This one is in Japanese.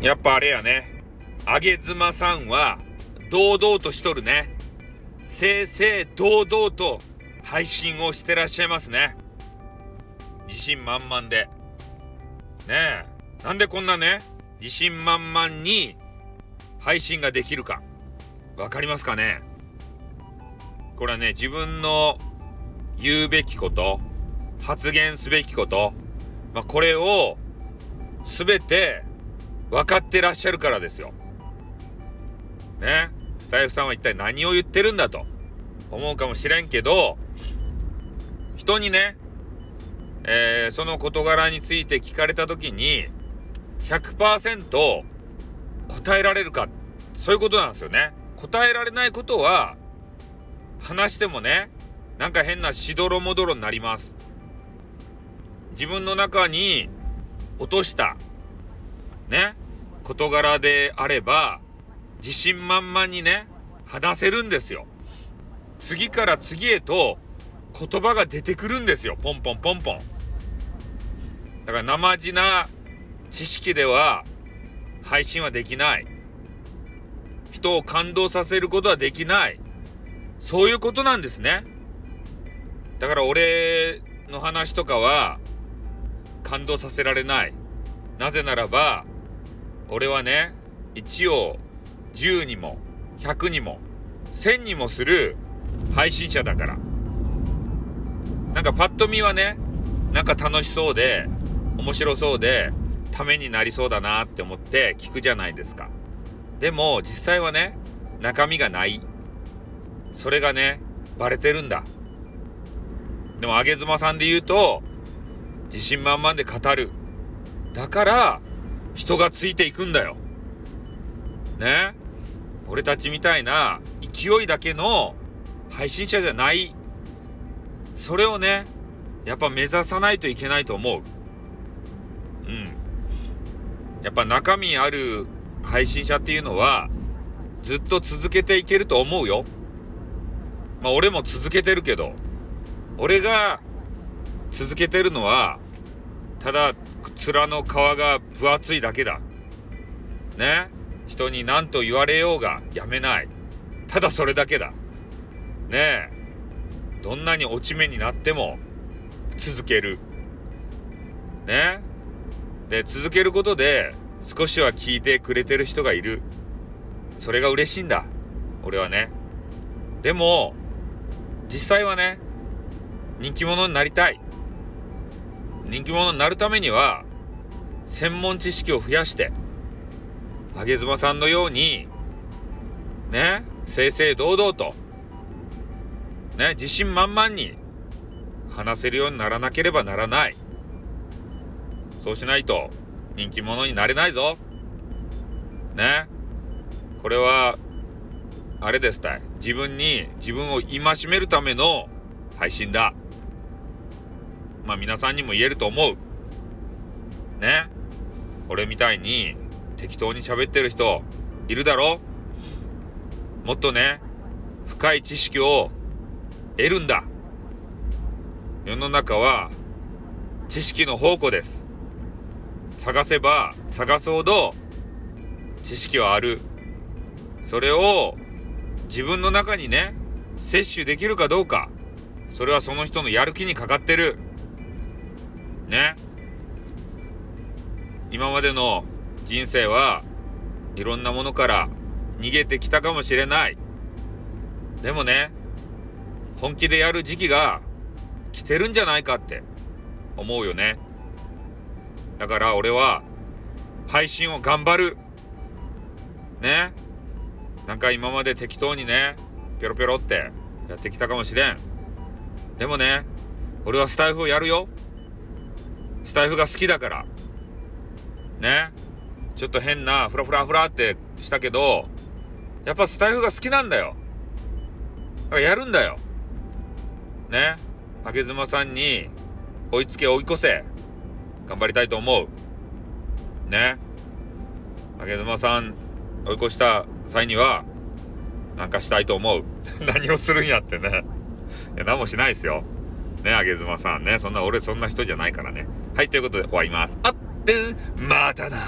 やっぱあれやね。あげずまさんは、堂々としとるね。正々堂々と配信をしてらっしゃいますね。自信満々で。ねえ。なんでこんなね、自信満々に配信ができるか。わかりますかねこれはね、自分の言うべきこと、発言すべきこと、まあ、これを全て分かってらっしゃるからですよ。ね。スタイフさんは一体何を言ってるんだと思うかもしれんけど、人にね、えー、その事柄について聞かれた時に100%答えられるか、そういうことなんですよね。答えられないことは、話してもね、なんか変なしどろもどろになります。自分の中に落としたね事柄であれば自信満々にね話せるんですよ。次から次へと言葉が出てくるんですよ。ポンポンポンポン。だから生地な知識では配信はできない。人を感動させることはできない。そういうことなんですね。だから俺の話とかは感動させられない。なぜならば、俺はね、1を10にも100にも1000にもする配信者だから。なんかパッと見はね、なんか楽しそうで、面白そうで、ためになりそうだなって思って聞くじゃないですか。でも実際はね、中身がない。それがね、バレてるんだ。でも、あげ妻さんで言うと、自信満々で語る。だから、人がついていくんだよ。ね？俺たちみたいな勢いだけの配信者じゃない。それをね、やっぱ目指さないといけないと思う。うん。やっぱ中身ある配信者っていうのは、ずっと続けていけると思うよ。まあ俺も続けてるけど、俺が続けてるのは、ただ、面の皮が分厚いだけだ。ね？人に何と言われようがやめない。ただそれだけだ。ね？え。どんなに落ち目になっても続ける。ね？で、続けることで少しは聞いてくれてる人がいる。それが嬉しいんだ。俺はね。でも、実際はね、人気者になりたい。人気者になるためには、専門知識を増やして、あげ妻さんのように、ね、正々堂々と、ね、自信満々に話せるようにならなければならない。そうしないと人気者になれないぞ。ね。これは、あれですたい。自分に自分を戒めるための配信だ。まあ皆さんにも言えると思う。ね。俺みたいに適当に喋ってる人いるだろ？もっとね、深い知識を得るんだ。世の中は知識の宝庫です。探せば探すほど知識はある。それを自分の中にね、摂取できるかどうか。それはその人のやる気にかかってる。ね？今までの人生はいろんなものから逃げてきたかもしれない。でもね、本気でやる時期が来てるんじゃないかって思うよね。だから俺は配信を頑張る。ね。なんか今まで適当にね、ぴょろぴょろってやってきたかもしれん。でもね、俺はスタイフをやるよ。スタイフが好きだから。ね。ちょっと変な、フラフラフラってしたけど、やっぱスタイフが好きなんだよ。だからやるんだよ。ね。竹妻さんに追いつけ追い越せ。頑張りたいと思う。ね。竹妻さん追い越した際には、なんかしたいと思う。何をするんやってね。いや、何もしないですよ。ね、あげずまさんね。そんな、俺そんな人じゃないからね。はい、ということで終わります。あっ、またな。